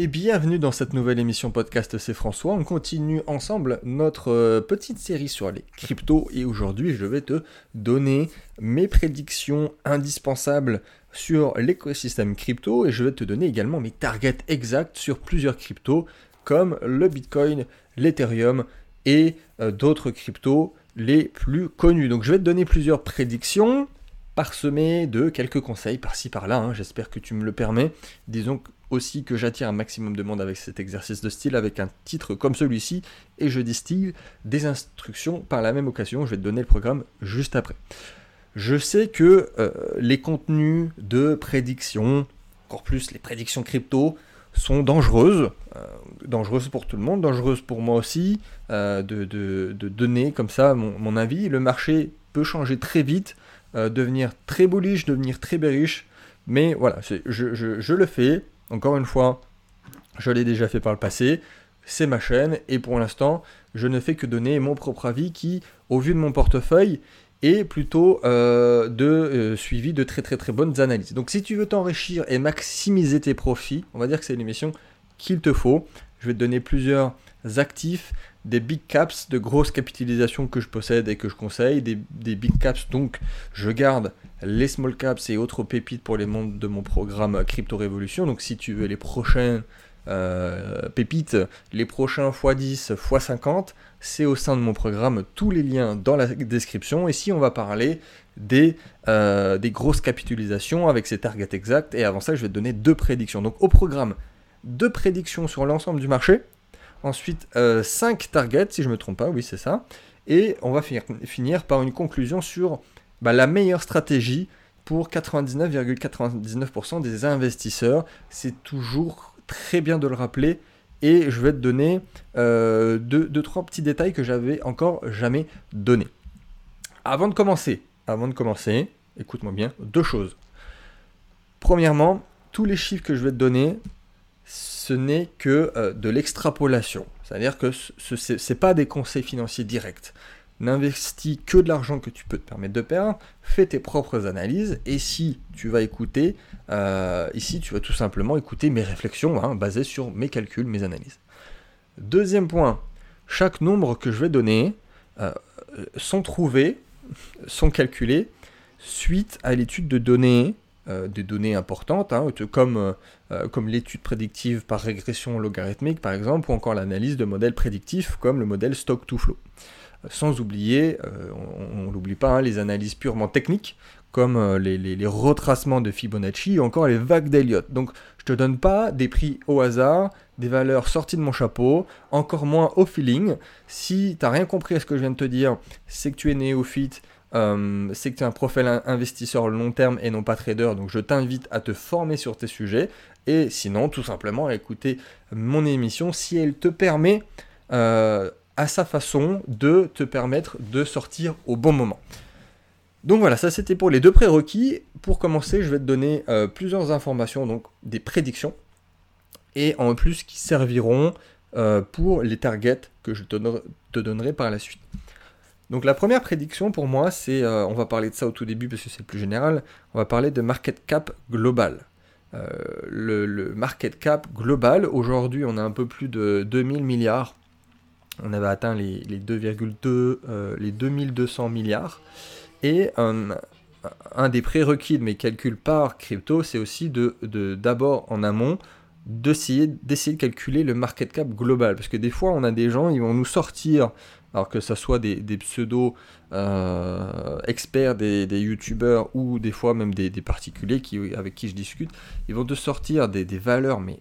et bienvenue dans cette nouvelle émission podcast C'est François. On continue ensemble notre euh, petite série sur les cryptos et aujourd'hui je vais te donner mes prédictions indispensables sur l'écosystème crypto et je vais te donner également mes targets exacts sur plusieurs cryptos comme le Bitcoin, l'Ethereum et euh, d'autres cryptos les plus connus. Donc je vais te donner plusieurs prédictions parsemées de quelques conseils par-ci par-là. Hein. J'espère que tu me le permets. Disons aussi que j'attire un maximum de monde avec cet exercice de style, avec un titre comme celui-ci, et je distille des instructions par la même occasion. Je vais te donner le programme juste après. Je sais que euh, les contenus de prédiction, encore plus les prédictions crypto, sont dangereuses, euh, dangereuses pour tout le monde, dangereuses pour moi aussi, euh, de, donner comme ça mon, avis. Le marché peut changer très vite, devenir très bullish, devenir très bearish, mais voilà, je, je, le fais, encore une fois, je l'ai déjà fait par le passé, c'est ma chaîne, et pour l'instant, je ne fais que donner mon propre avis qui, au vu de mon portefeuille, est plutôt euh, de euh, suivi de très très très bonnes analyses. Donc si tu veux t'enrichir et maximiser tes profits, on va dire que c'est l'émission qu'il te faut. Je vais te donner plusieurs actifs, des big caps, de grosses capitalisations que je possède et que je conseille, des, big caps, donc je garde les small caps et autres pépites pour les membres de mon programme Crypto Révolution. Donc si tu veux les prochains euh, pépites, les prochains x10, x50, c'est au sein de mon programme, tous les liens dans la description. Et si on va parler des, euh, des grosses capitalisations avec ces targets exacts, et avant ça, je vais te donner deux prédictions. Donc au programme, deux prédictions sur l'ensemble du marché, Ensuite, 5 euh, targets, si je ne me trompe pas, oui, c'est ça. Et on va finir, par une conclusion sur bah, la meilleure stratégie pour 99,99% des investisseurs. C'est toujours très bien de le rappeler. Et je vais te donner euh, deux, trois petits détails que j'avais encore jamais donnés. Avant de commencer, avant de commencer, écoute-moi bien, deux choses. Premièrement, tous les chiffres que je vais te donner, ce n'est que euh, de l'extrapolation. C'est-à-dire que ce n'est pas des conseils financiers directs. N'investis que de l'argent que tu peux te permettre de perdre, fais tes propres analyses, et si tu vas écouter, euh, ici tu vas tout simplement écouter mes réflexions hein, basées sur mes calculs, mes analyses. Deuxième point, chaque nombre que je vais donner euh, sont trouvés, sont calculés suite à l'étude de données euh, des données importantes, hein, comme, euh, euh, comme l'étude prédictive par régression logarithmique par exemple, ou encore l'analyse de modèles prédictifs comme le modèle stock-to-flow. Sans oublier, on ne l'oublie pas, hein, les analyses purement techniques, comme les, les, retracements de Fibonacci ou encore les vagues d'Elliott. Donc je te donne pas des prix au hasard, des valeurs sorties de mon chapeau, encore moins au feeling. Si tu n'as rien compris à ce que je viens de te dire, c'est que tu es néophyte, euh, c'est que tu es un profil investisseur long terme et non pas trader, donc je t'invite à te former sur tes sujets. Et sinon, tout simplement, à écouter mon émission si elle te permet, euh, à sa façon, de te permettre de sortir au bon moment. Donc voilà, ça c'était pour les deux prérequis. Pour commencer, je vais te donner euh, plusieurs informations, donc des prédictions, et en plus qui serviront pour les targets que je te donnerai par la suite. Donc la première prédiction pour moi, c'est, euh, on va parler de ça au tout début parce que c'est plus général, on va parler de market cap global. Euh, le, market cap global, aujourd'hui on a un peu plus de 2000 milliards, on avait atteint les, 2,2, euh, les 2200 milliards, et un des prérequis de mes calculs par crypto, c'est aussi de, d'abord en amont d'essayer, d'essayer de calculer le market cap global, parce que des fois on a des gens, ils vont nous sortir alors que ce soit des, pseudo euh, experts, des, youtubeurs ou des fois même des, particuliers qui, avec qui je discute, ils vont te sortir des, valeurs mais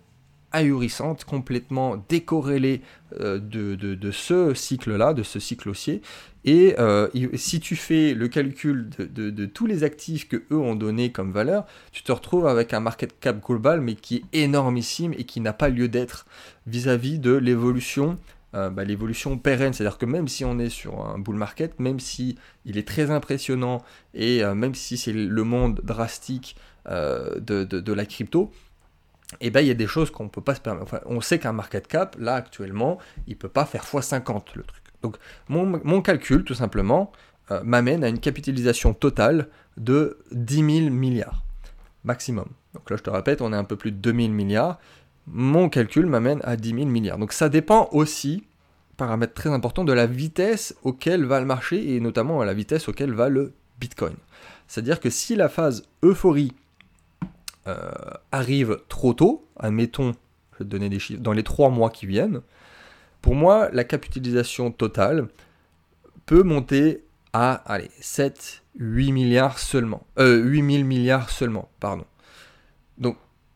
ahurissantes, complètement décorrélées euh, de, ce cycle-là, de ce cycle haussier. Et euh, si tu fais le calcul de, tous les actifs que eux ont donné comme valeur, tu te retrouves avec un market cap global mais qui est énormissime et qui n'a pas lieu d'être vis-à-vis de l'évolution euh, bah, l'évolution pérenne. C'est-à-dire que même si on est sur un bull market, même si il est très impressionnant et euh, même si c'est le monde drastique euh, de, la crypto, eh ben, il y a des choses qu'on ne peut pas se permettre. on sait qu'un market cap, là actuellement, il ne peut pas faire x50 le truc. Donc mon, mon calcul, tout simplement, m'amène à une capitalisation totale de 10 000 milliards maximum. Donc là, je te répète, on est un peu plus de 2000 milliards mon calcul m'amène à 10 000 milliards. Donc ça dépend aussi, paramètre très important, de la vitesse auquel va le marché et notamment à la vitesse auquel va le Bitcoin. C'est-à-dire que si la phase euphorie euh, arrive trop tôt, admettons, je vais te donner des chiffres, dans les trois mois qui viennent, pour moi, la capitalisation totale peut monter à allez, 7, 8 milliards seulement. Euh, 8 000 milliards seulement, pardon.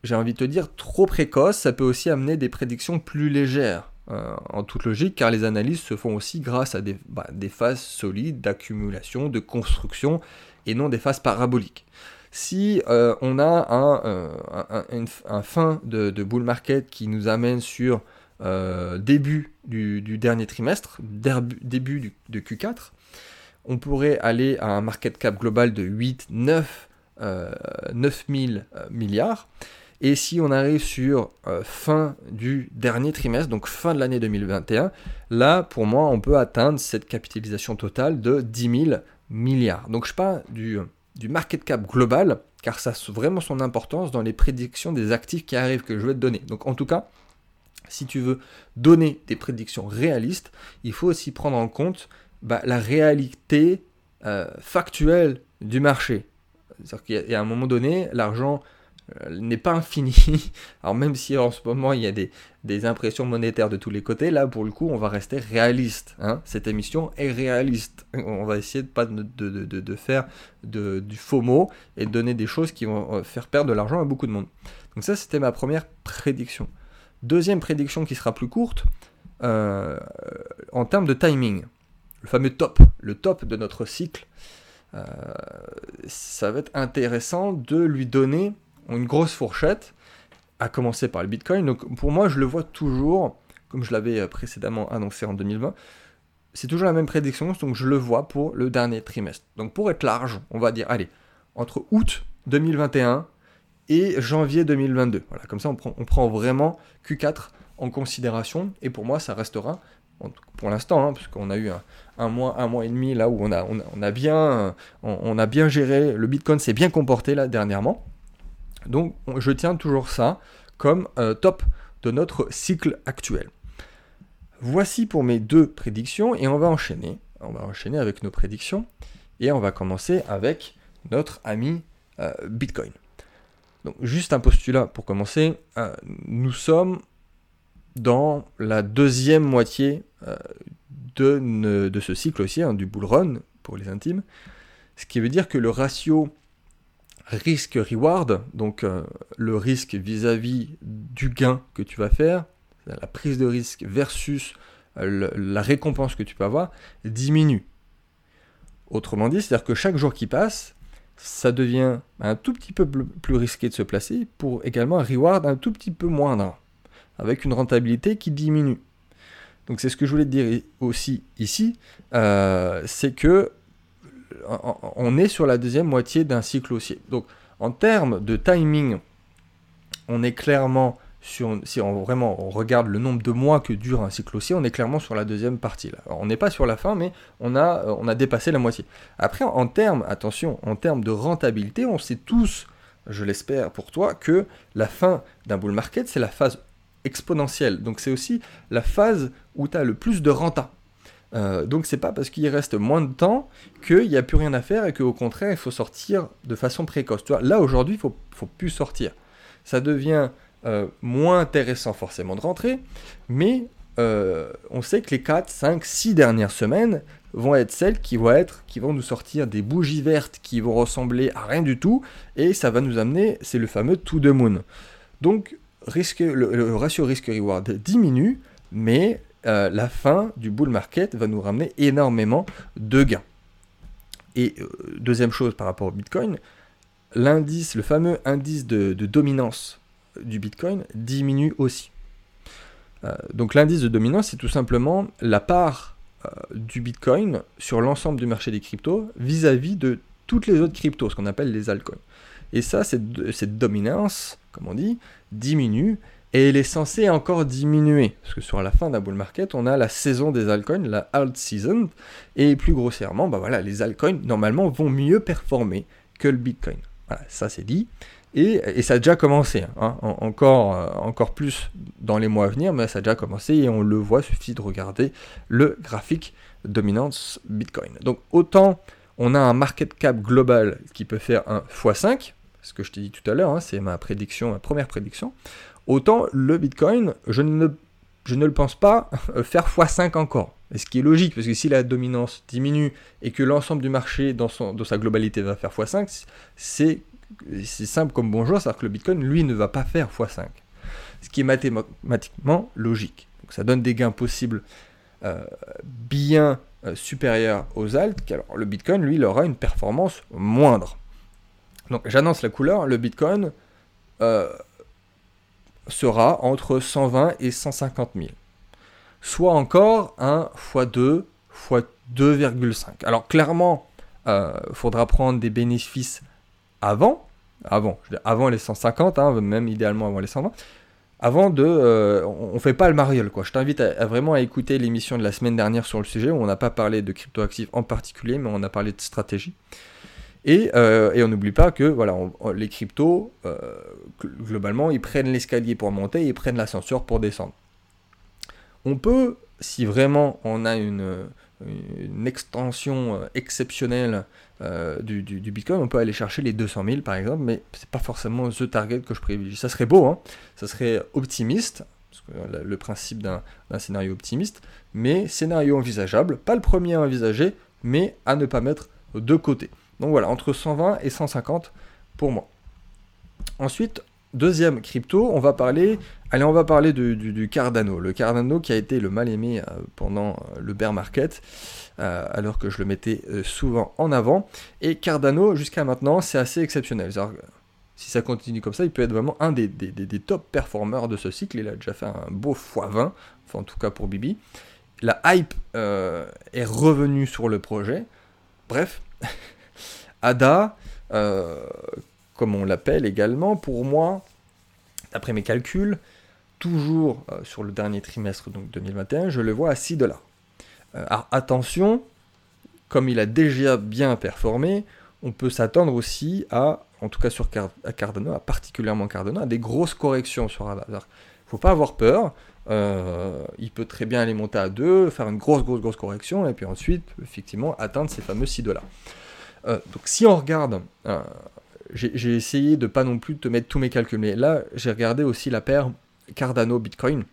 J'ai envie de te dire, trop précoce, ça peut aussi amener des prédictions plus légères. Euh, en toute logique, car les analyses se font aussi grâce à des, bah, phases solides d'accumulation, de construction, et non des phases paraboliques. Si euh, on a un, euh, fin de, bull market qui nous amène sur début du, dernier trimestre, début de Q4, on pourrait aller à un market cap global de 8, 9, 9 000 milliards. Et si on arrive sur euh, fin du dernier trimestre, donc fin de l'année 2021, là, pour moi, on peut atteindre cette capitalisation totale de 10 000 milliards. Donc je parle du, du market cap global, car ça a vraiment son importance dans les prédictions des actifs qui arrivent que je vais te donner. Donc en tout cas, si tu veux donner des prédictions réalistes, il faut aussi prendre en compte bah, la réalité euh, factuelle du marché. C'est-à-dire qu'à un moment donné, l'argent n'est pas infini. Alors même si en ce moment il y a des, impressions monétaires de tous les côtés, là pour le coup on va rester réaliste. Hein. Cette émission est réaliste. On va essayer de pas de, de, faire du faux mot et de donner des choses qui vont euh, faire perdre de l'argent à beaucoup de monde. Donc ça c'était ma première prédiction. Deuxième prédiction qui sera plus courte, euh, en termes de timing. Le fameux top, le top de notre cycle. ça va être intéressant de lui donner une grosse fourchette, à commencer par le Bitcoin. Donc pour moi, je le vois toujours, comme je l'avais euh, précédemment annoncé en 2020, c'est toujours la même prédiction, donc je le vois pour le dernier trimestre. Donc pour être large, on va dire, allez, entre août 2021 et janvier 2022. Voilà, comme ça on prend, on prend vraiment Q4 en considération, et pour moi ça restera, pour l'instant, hein, parce qu'on a eu un, mois, un mois et demi là où on a, on a, bien, on a bien géré, le Bitcoin s'est bien comporté là dernièrement. Donc je tiens toujours ça comme euh, top de notre cycle actuel. Voici pour mes deux prédictions et on va enchaîner. On va enchaîner avec nos prédictions et on va commencer avec notre ami euh, Bitcoin. Donc juste un postulat pour commencer. Euh, nous sommes dans la deuxième moitié de, ce cycle aussi, hein, du bull run pour les intimes. Ce qui veut dire que le ratio risque-reward, donc euh, le risque vis-à-vis du gain que tu vas faire, la prise de risque versus euh, la récompense que tu peux avoir, diminue. Autrement dit, c'est-à-dire que chaque jour qui passe, ça devient un tout petit peu plus risqué de se placer pour également un reward un tout petit peu moindre, avec une rentabilité qui diminue. Donc c'est ce que je voulais te dire aussi ici, euh, c'est que on est sur la deuxième moitié d'un cycle haussier. Donc en termes de timing, on est clairement sur, si on regarde le nombre de mois que dure un cycle haussier, on est clairement sur la deuxième partie. On n'est pas sur la fin, mais on a, on a dépassé la moitié. Après, en termes, attention, en termes de rentabilité, on sait tous, je l'espère pour toi, que la fin d'un bull market, c'est la phase exponentielle. Donc c'est aussi la phase où tu as le plus de renta. Euh, donc c'est pas parce qu'il reste moins de temps qu'il n'y a plus rien à faire et qu'au contraire il faut sortir de façon précoce. Tu là aujourd'hui il faut, faut plus sortir. Ça devient euh, moins intéressant forcément de rentrer, mais euh, on sait que les 4, 5, 6 dernières semaines vont être celles qui vont être, qui vont nous sortir des bougies vertes qui vont ressembler à rien du tout, et ça va nous amener, c'est le fameux to the moon. Donc risque, le ratio risque-reward diminue, mais euh, la fin du bull market va nous ramener énormément de gains. Et euh, deuxième chose par rapport au Bitcoin, l'indice, le fameux indice de, dominance du Bitcoin diminue aussi. Euh, donc l'indice de dominance, c'est tout simplement la part du Bitcoin sur l'ensemble du marché des cryptos vis-à-vis de toutes les autres cryptos, ce qu'on appelle les altcoins. Et ça, cette dominance, comme on dit, diminue et elle est censée encore diminuer, parce que sur la fin d'un bull market, on a la saison des altcoins, la alt season, et plus grossièrement, bah voilà, les altcoins normalement vont mieux performer que le Bitcoin. Ça c'est dit. Et, ça a déjà commencé, hein, encore, euh, encore plus dans les mois à venir, mais ça a déjà commencé et on le voit, suffit de regarder le graphique dominance Bitcoin. Donc autant on a un market cap global qui peut faire un x5, ce que je t'ai dit tout à l'heure, hein, c'est ma prédiction, ma première prédiction, autant le Bitcoin, je ne, le pense pas faire x5 encore. Ce qui est logique, parce que si la dominance diminue et que l'ensemble du marché dans, sa globalité va faire x5, c'est simple comme bonjour, c'est-à-dire que le Bitcoin, lui, ne va pas faire x5. Ce qui est mathématiquement logique. Ça donne des gains possibles euh, bien euh, supérieurs aux altes, alors le Bitcoin, lui, il aura une performance moindre. Donc j'annonce la couleur, le Bitcoin euh, sera entre 120 et 150 000. Soit encore un x2, x2,5. Alors clairement, il faudra prendre des bénéfices avant, avant, avant les 150, hein, même idéalement avant les 120, avant de... Euh, on, fait pas le mariole, quoi. Je t'invite à, vraiment à écouter l'émission de la semaine dernière sur le sujet, où on n'a pas parlé de cryptoactifs en particulier, mais on a parlé de stratégie. Et, euh, et on n'oublie pas que voilà, les cryptos, euh, globalement, ils prennent l'escalier pour monter et ils prennent l'ascenseur pour descendre. On peut, si vraiment on a une, extension exceptionnelle euh, du, Bitcoin, on peut aller chercher les 200 000 par exemple, mais c'est pas forcément the target que je privilégie. Ça serait beau, hein ça serait optimiste, parce que le principe d'un scénario optimiste, mais scénario envisageable, pas le premier à envisager, mais à ne pas mettre de côté. Donc voilà, entre 120 et 150 pour moi. Ensuite, deuxième crypto, on va parler, allez, on va parler du, Cardano. Le Cardano qui a été le mal aimé euh, pendant euh, le bear market. Euh, alors que je le mettais souvent en avant. Et Cardano, jusqu'à maintenant, c'est assez exceptionnel. Si ça continue comme ça, il peut être vraiment un des, top performeurs de ce cycle. Il a déjà fait un beau x20, enfin en tout cas pour Bibi. La hype est revenue sur le projet. Bref, ADA, comme on l'appelle également, pour moi, d'après mes calculs, toujours sur le dernier trimestre donc 2021, je le vois à 6 dollars. Euh, alors attention, comme il a déjà bien performé, on peut s'attendre aussi à, en tout cas sur Cardano, à particulièrement Cardano, à des grosses corrections sur Il ne faut pas avoir peur. Euh, il peut très bien aller monter à 2, faire une grosse, grosse, grosse correction, et puis ensuite, effectivement, atteindre ces fameux 6 dollars. Euh, donc si on regarde, j'ai essayé de pas non plus te mettre tous mes calculs, mais là, j'ai regardé aussi la paire Cardano-Bitcoin.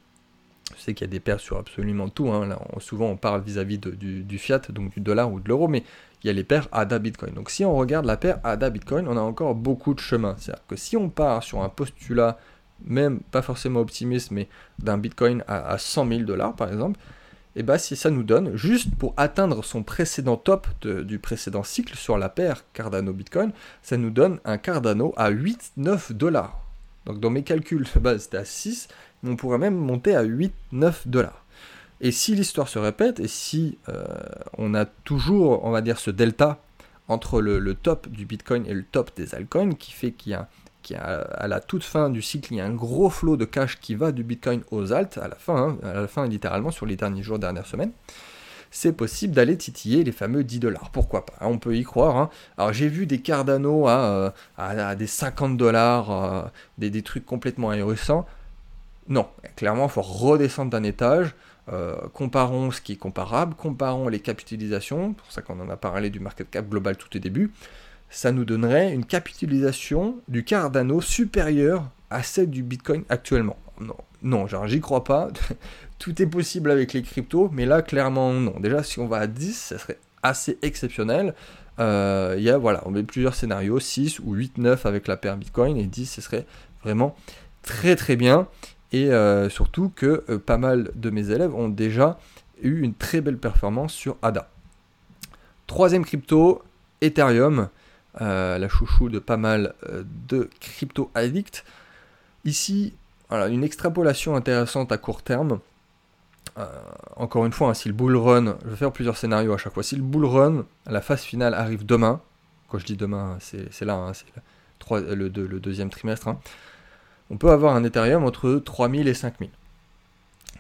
Je sais qu'il y a des paires sur absolument tout. Hein. souvent, on parle vis-à-vis du, fiat, donc du dollar ou de l'euro, mais il y a les paires ADA Bitcoin. Donc, si on regarde la paire ADA Bitcoin, on a encore beaucoup de chemin. C'est-à-dire que si on part sur un postulat, même pas forcément optimiste, mais d'un Bitcoin à, 100 000 dollars par exemple, et eh bien si ça nous donne, juste pour atteindre son précédent top du précédent cycle sur la paire Cardano Bitcoin, ça nous donne un Cardano à 8-9 dollars. Donc dans mes calculs de base c'était à 6, on pourrait même monter à 8-9 dollars. Et si l'histoire se répète, et si euh, on a toujours, on va dire, ce delta entre le, top du Bitcoin et le top des altcoins, qui fait qu'il y a, à la toute fin du cycle, il y a un gros flot de cash qui va du Bitcoin aux alt, à la fin, hein, à la fin littéralement sur les derniers jours, dernières semaines, c'est possible d'aller titiller les fameux 10 dollars. Pourquoi pas? On peut y croire. Hein. Alors j'ai vu des Cardano à, euh, à, des 50 dollars, euh, des, trucs complètement ahurissants. Non, clairement, il faut redescendre d'un étage. Euh, comparons ce qui est comparable, comparons les capitalisations, pour ça qu'on en a parlé du market cap global tout au début, ça nous donnerait une capitalisation du Cardano supérieure à celle du Bitcoin actuellement. Non, non j'y crois pas, tout est possible avec les cryptos, mais là clairement non. Déjà si on va à 10, ça serait assez exceptionnel. Euh, il y a voilà, on met plusieurs scénarios, 6 ou 8, 9 avec la paire Bitcoin, et 10 ce serait vraiment très très bien et euh, surtout que euh, pas mal de mes élèves ont déjà eu une très belle performance sur ADA. Troisième crypto, Ethereum, euh, la chouchou de pas mal de crypto addicts. Ici, une extrapolation intéressante à court terme. encore une fois, hein, si le bull run, je vais faire plusieurs scénarios à chaque fois. Si le bull run, la phase finale arrive demain, quand je dis demain, c'est là, hein, c'est le, le, deuxième trimestre. Hein, on peut avoir un Ethereum entre 3000 et 5000.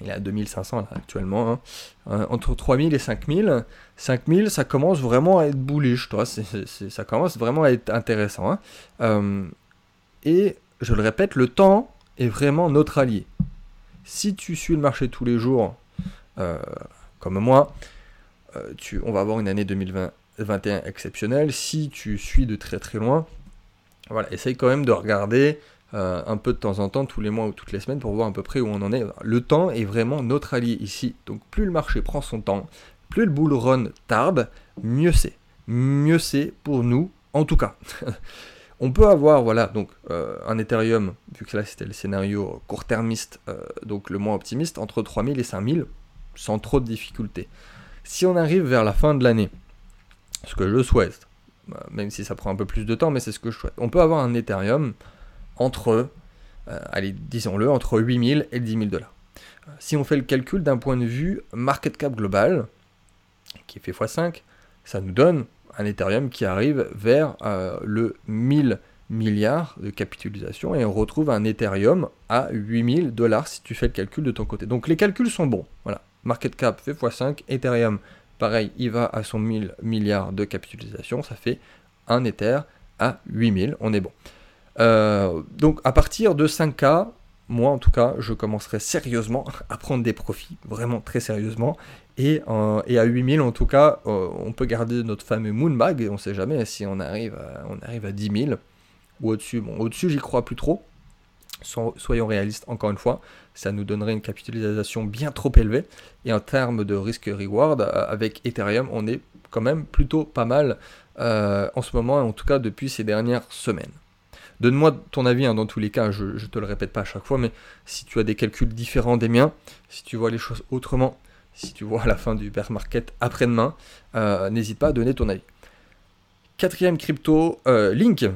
Il est à 2500 actuellement. Hein. Euh, entre 3000 et 5000, 5000, ça commence vraiment à être bullish, toi. ça commence vraiment à être intéressant. Hein. Euh, Et je le répète, le temps est vraiment notre allié. Si tu suis le marché tous les jours, euh, comme moi, on va avoir une année 2021 exceptionnelle. Si tu suis de très très loin, voilà, essaye quand même de regarder euh, un peu de temps en temps, tous les mois ou toutes les semaines, pour voir à peu près où on en est. Le temps est vraiment notre allié ici. Donc plus le marché prend son temps, plus le bull run tarde, mieux c'est. Mieux c'est pour nous, en tout cas. on peut avoir, voilà, donc euh, un Ethereum, vu que là c'était le scénario court-termiste, euh, donc le moins optimiste, entre 3000 et 5000, sans trop de difficultés. Si on arrive vers la fin de l'année, ce que je souhaite, même si ça prend un peu plus de temps, mais c'est ce que je souhaite, on peut avoir un Ethereum entre, euh, allez, disons-le, entre 8000 et 10 000 dollars. Euh, si on fait le calcul d'un point de vue market cap global, qui fait x5, ça nous donne un Ethereum qui arrive vers euh, le 1000 milliards de capitalisation et on retrouve un Ethereum à 8000 dollars si tu fais le calcul de ton côté. Donc les calculs sont bons. Voilà. Market cap fait x5, Ethereum, pareil, il va à son 1000 milliards de capitalisation, ça fait un Ether à 8000, on est bon. Euh, donc à partir de 5K, moi en tout cas, je commencerai sérieusement à prendre des profits, vraiment très sérieusement. Et, euh, à 8000 en tout cas, euh, on peut garder notre fameux Moonbag, on sait jamais si on arrive à, on arrive à 10 000 ou au-dessus. Bon, au-dessus, j'y crois plus trop. soyons réalistes, encore une fois, ça nous donnerait une capitalisation bien trop élevée. Et en termes de risque-reward, avec Ethereum, on est quand même plutôt pas mal en ce moment, en tout cas depuis ces dernières semaines. Donne-moi ton avis, hein, dans tous les cas, je ne te le répète pas à chaque fois, mais si tu as des calculs différents des miens, si tu vois les choses autrement, si tu vois la fin du bear market après-demain, euh, n'hésite pas à donner ton avis. Quatrième crypto, euh, Link.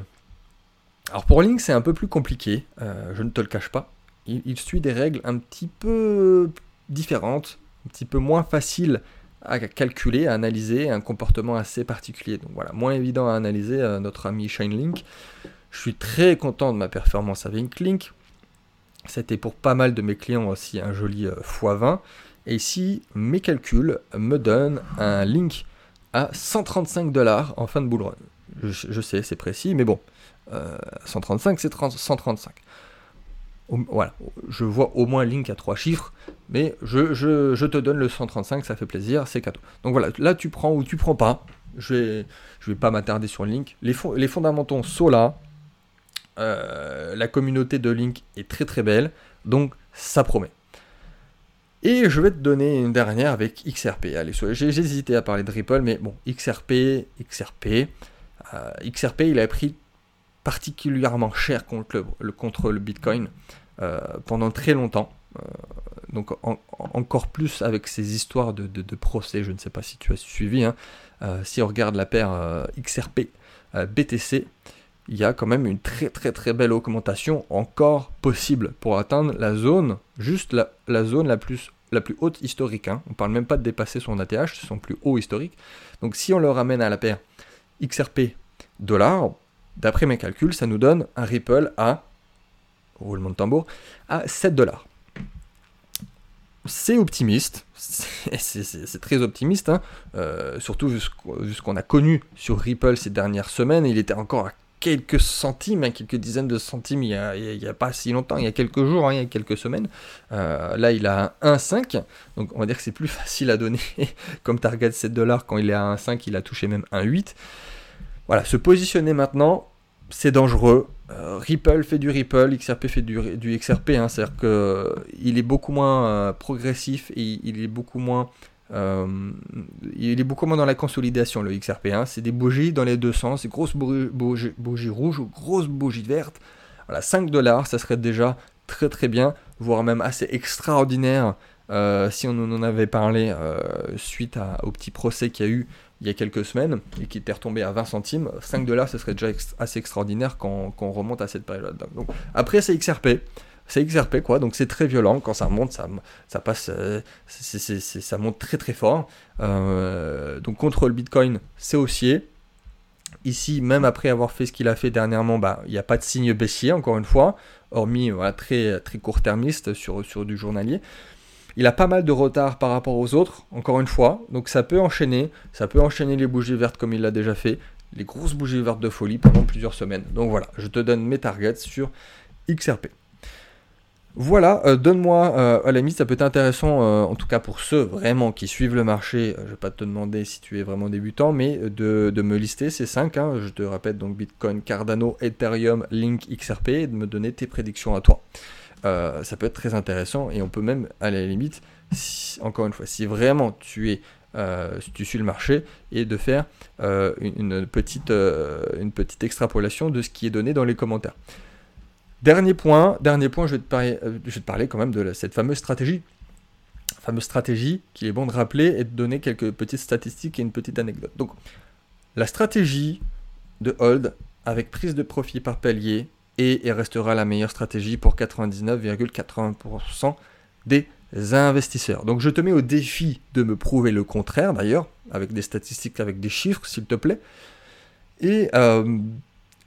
Alors pour Link, c'est un peu plus compliqué, euh, je ne te le cache pas. Il, suit des règles un petit peu différentes, un petit peu moins faciles à calculer, à analyser, un comportement assez particulier. Donc voilà, moins évident à analyser notre ami Link. Je suis très content de ma performance avec Link. C'était pour pas mal de mes clients aussi un joli euh, x20. Et ici, mes calculs me donnent un link à 135 dollars en fin de bull run. Je, sais, c'est précis, mais bon, 135, euh, c'est 135. voilà, je vois au moins link à trois chiffres, mais je, te donne le 135, ça fait plaisir, c'est cadeau. Donc voilà, là tu prends ou tu prends pas. Je vais, je vais pas m'attarder sur link. Les, les fondamentaux sont là. Euh, la communauté de Link est très très belle, donc ça promet. Et je vais te donner une dernière avec XRP. Allez, j'ai hésité à parler de Ripple, mais bon, XRP, XRP, euh, XRP, il a pris particulièrement cher contre le, contre le Bitcoin euh, pendant très longtemps. donc encore plus avec ces histoires de, procès, je ne sais pas si tu as suivi. Hein. si on regarde la paire XRP BTC, il y a quand même une très très très belle augmentation encore possible pour atteindre la zone, juste la, zone la plus, haute historique. Hein. On ne parle même pas de dépasser son ATH, c'est son plus haut historique. Donc si on le ramène à la paire XRP dollar, d'après mes calculs, ça nous donne un Ripple à, roulement de tambour, à 7 dollars. C'est optimiste, c'est très optimiste, hein. euh, surtout vu ce qu'on a connu sur Ripple ces dernières semaines, il était encore à quelques centimes, hein, quelques dizaines de centimes il n'y a, pas si longtemps, il y a quelques jours, hein, il y a quelques semaines. Euh, là, il a 1,5, donc on va dire que c'est plus facile à donner comme target 7 dollars quand il est à 1,5, il a touché même 1,8. Voilà, se positionner maintenant, c'est dangereux. Euh, Ripple fait du Ripple, XRP fait du, XRP, hein, c'est-à-dire qu'il est beaucoup moins euh, progressif et il est beaucoup moins euh, il est beaucoup moins dans la consolidation, le XRP1. C'est des bougies dans les deux sens, des grosses bougies, rouges ou grosses bougies vertes. Voilà, 5 dollars, ça serait déjà très très bien, voire même assez extraordinaire euh, si on en avait parlé euh, suite au petit procès qu'il y a eu il y a quelques semaines et qui était retombé à 20 centimes. 5 dollars, ça serait déjà assez extraordinaire quand, quand, on remonte à cette période. Donc, après, c'est XRP c'est XRP quoi, donc c'est très violent, quand ça monte, ça, ça passe, euh, ça monte très très fort. Euh, donc contre le Bitcoin, c'est haussier. Ici, même après avoir fait ce qu'il a fait dernièrement, bah, il n'y a pas de signe baissier, encore une fois, hormis très, très court-termiste sur, sur du journalier. Il a pas mal de retard par rapport aux autres, encore une fois, donc ça peut enchaîner, ça peut enchaîner les bougies vertes comme il l'a déjà fait, les grosses bougies vertes de folie pendant plusieurs semaines. Donc voilà, je te donne mes targets sur XRP. Voilà, euh, donne-moi, euh, à la limite, ça peut être intéressant, euh, en tout cas pour ceux vraiment qui suivent le marché. je ne vais pas te demander si tu es vraiment débutant, mais de, me lister ces 5. Hein. je te répète donc Bitcoin, Cardano, Ethereum, Link, XRP, et de me donner tes prédictions à toi. ça peut être très intéressant et on peut même, à la limite, encore une fois, si vraiment tu es si tu suis le marché et de faire une petite extrapolation de ce qui est donné dans les commentaires. Dernier point, dernier point, je vais te parler, euh, je vais te parler quand même de cette fameuse stratégie. Fameuse stratégie qu'il est bon de rappeler et de donner quelques petites statistiques et une petite anecdote. Donc, la stratégie de hold avec prise de profit par palier et, et restera la meilleure stratégie pour 99,80% des investisseurs. Donc je te mets au défi de me prouver le contraire d'ailleurs, avec des statistiques, avec des chiffres s'il te plaît. Et euh,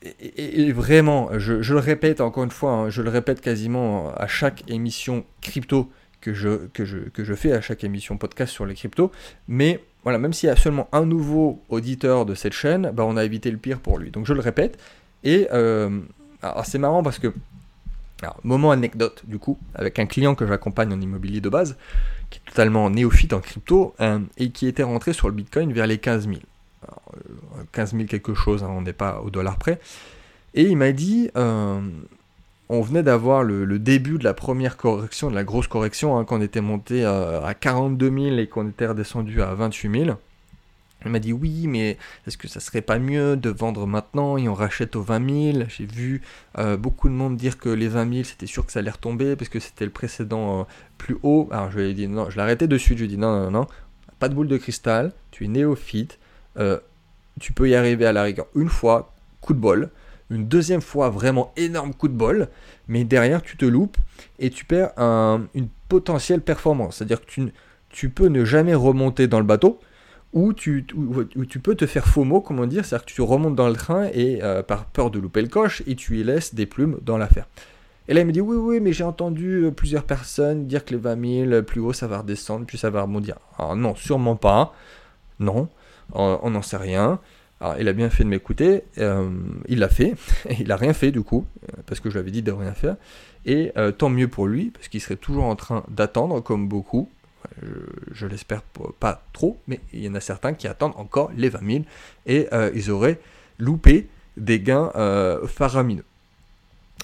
et, vraiment, je, le répète encore une fois, hein, je le répète quasiment à chaque émission crypto que je, que je, que je fais, à chaque émission podcast sur les cryptos, mais voilà, même s'il y a seulement un nouveau auditeur de cette chaîne, bah, on a évité le pire pour lui. Donc je le répète, et euh, c'est marrant parce que, moment anecdote du coup, avec un client que j'accompagne en immobilier de base, qui est totalement néophyte en crypto, euh, et qui était rentré sur le Bitcoin vers les 15 000. 15 000 quelque chose, hein, on n'est pas au dollar près. Et il m'a dit, euh, on venait d'avoir le, début de la première correction, de la grosse correction, hein, quand on était monté à 42 000 et qu'on était redescendu à 28 000. Il m'a dit oui, mais est-ce que ça serait pas mieux de vendre maintenant et on rachète aux 20 000 J'ai vu euh, beaucoup de monde dire que les 20 000 c'était sûr que ça allait retomber parce que c'était le précédent euh, plus haut. Alors je lui ai dit non, je arrêté de suite. Je lui ai dit non, non, non, pas de boule de cristal, tu es néophyte, euh, tu peux y arriver à la rigueur une fois, coup de bol, une deuxième fois, vraiment énorme coup de bol, mais derrière tu te loupes et tu perds une potentielle performance. C'est-à-dire que tu, peux ne jamais remonter dans le bateau, ou tu, peux te faire faux mot, comment dire, c'est-à-dire que tu remontes dans le train et euh, par peur de louper le coche, et tu y laisses des plumes dans l'affaire. Et là, il me dit, oui, oui, mais j'ai entendu euh, plusieurs personnes dire que les 20 000, plus haut, ça va redescendre, puis ça va rebondir. Alors non, sûrement pas. Non on n'en sait rien. Il a bien fait de m'écouter, euh, il l'a fait, il n'a rien fait du coup, parce que je lui avais dit de rien faire, et euh, tant mieux pour lui, parce qu'il serait toujours en train d'attendre, comme beaucoup, je, l'espère pas trop, mais il y en a certains qui attendent encore les 20 000, et euh, ils auraient loupé des gains faramineux.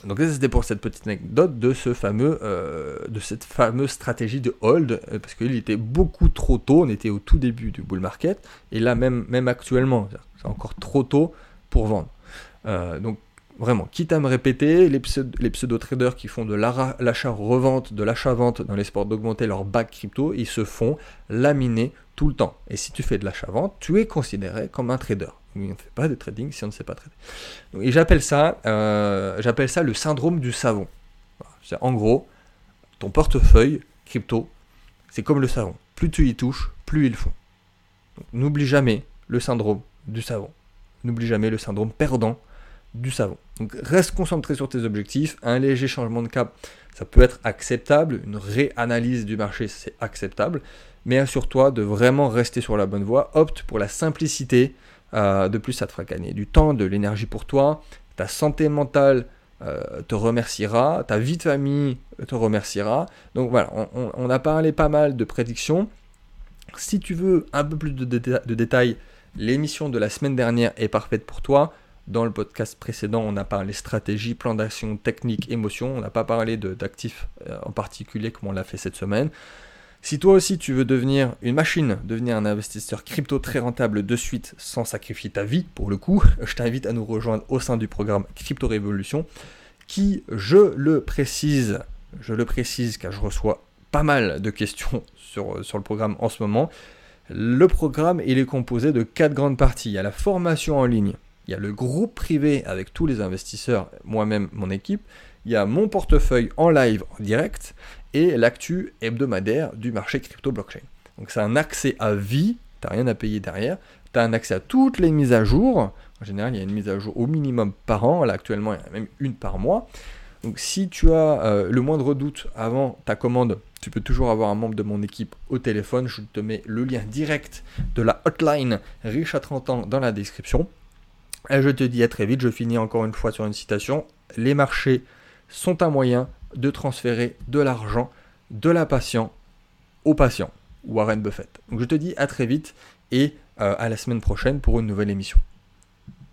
Donc ça c'était pour cette petite anecdote de ce fameux, euh, de cette fameuse stratégie de hold, euh, parce qu'il était beaucoup trop tôt, on était au tout début du bull market, et là même, même actuellement, c'est encore trop tôt pour vendre. Euh, donc vraiment, quitte à me répéter, les, pseudo-traders qui font de l'achat-revente, de l'achat-vente dans l'espoir d'augmenter leur bac crypto, ils se font laminer tout le temps. Et si tu fais de l'achat-vente, tu es considéré comme un trader. On ne fait pas de trading si on ne sait pas trader. et j'appelle ça, euh, j'appelle ça le syndrome du savon. En gros, ton portefeuille crypto, c'est comme le savon. Plus tu y touches, plus il fond. N'oublie jamais le syndrome du savon. N'oublie jamais le syndrome perdant du savon. Donc reste concentré sur tes objectifs. Un léger changement de cap, ça peut être acceptable. Une réanalyse du marché, c'est acceptable. Mais assure-toi de vraiment rester sur la bonne voie. Opte pour la simplicité. Euh, de plus, ça te fera gagner du temps, de l'énergie pour toi. Ta santé mentale euh, te remerciera. Ta vie de famille te remerciera. Donc voilà, on, a parlé pas mal de prédictions. Si tu veux un peu plus de, détails, l'émission de la semaine dernière est parfaite pour toi. Dans le podcast précédent, on a parlé stratégie, plan d'action, technique, émotion. On n'a pas parlé d'actifs euh, en particulier comme on l'a fait cette semaine. Si toi aussi tu veux devenir une machine, devenir un investisseur crypto très rentable de suite sans sacrifier ta vie pour le coup, je t'invite à nous rejoindre au sein du programme Crypto Révolution qui, je le précise, je le précise car je reçois pas mal de questions sur, sur le programme en ce moment. Le programme il est composé de quatre grandes parties. Il y a la formation en ligne, il y a le groupe privé avec tous les investisseurs, moi-même, mon équipe, il y a mon portefeuille en live, en direct, et l'actu hebdomadaire du marché crypto-blockchain. Donc c'est un accès à vie, tu rien à payer derrière, tu as un accès à toutes les mises à jour. En général, il y a une mise à jour au minimum par an, là actuellement il y en a même une par mois. Donc si tu as euh, le moindre doute avant ta commande, tu peux toujours avoir un membre de mon équipe au téléphone. Je te mets le lien direct de la hotline riche à 30 ans dans la description. Et je te dis à très vite, je finis encore une fois sur une citation. Les marchés sont un moyen de transférer de l'argent de la patient au patient. Warren Buffett. Donc je te dis à très vite et euh, à la semaine prochaine pour une nouvelle émission.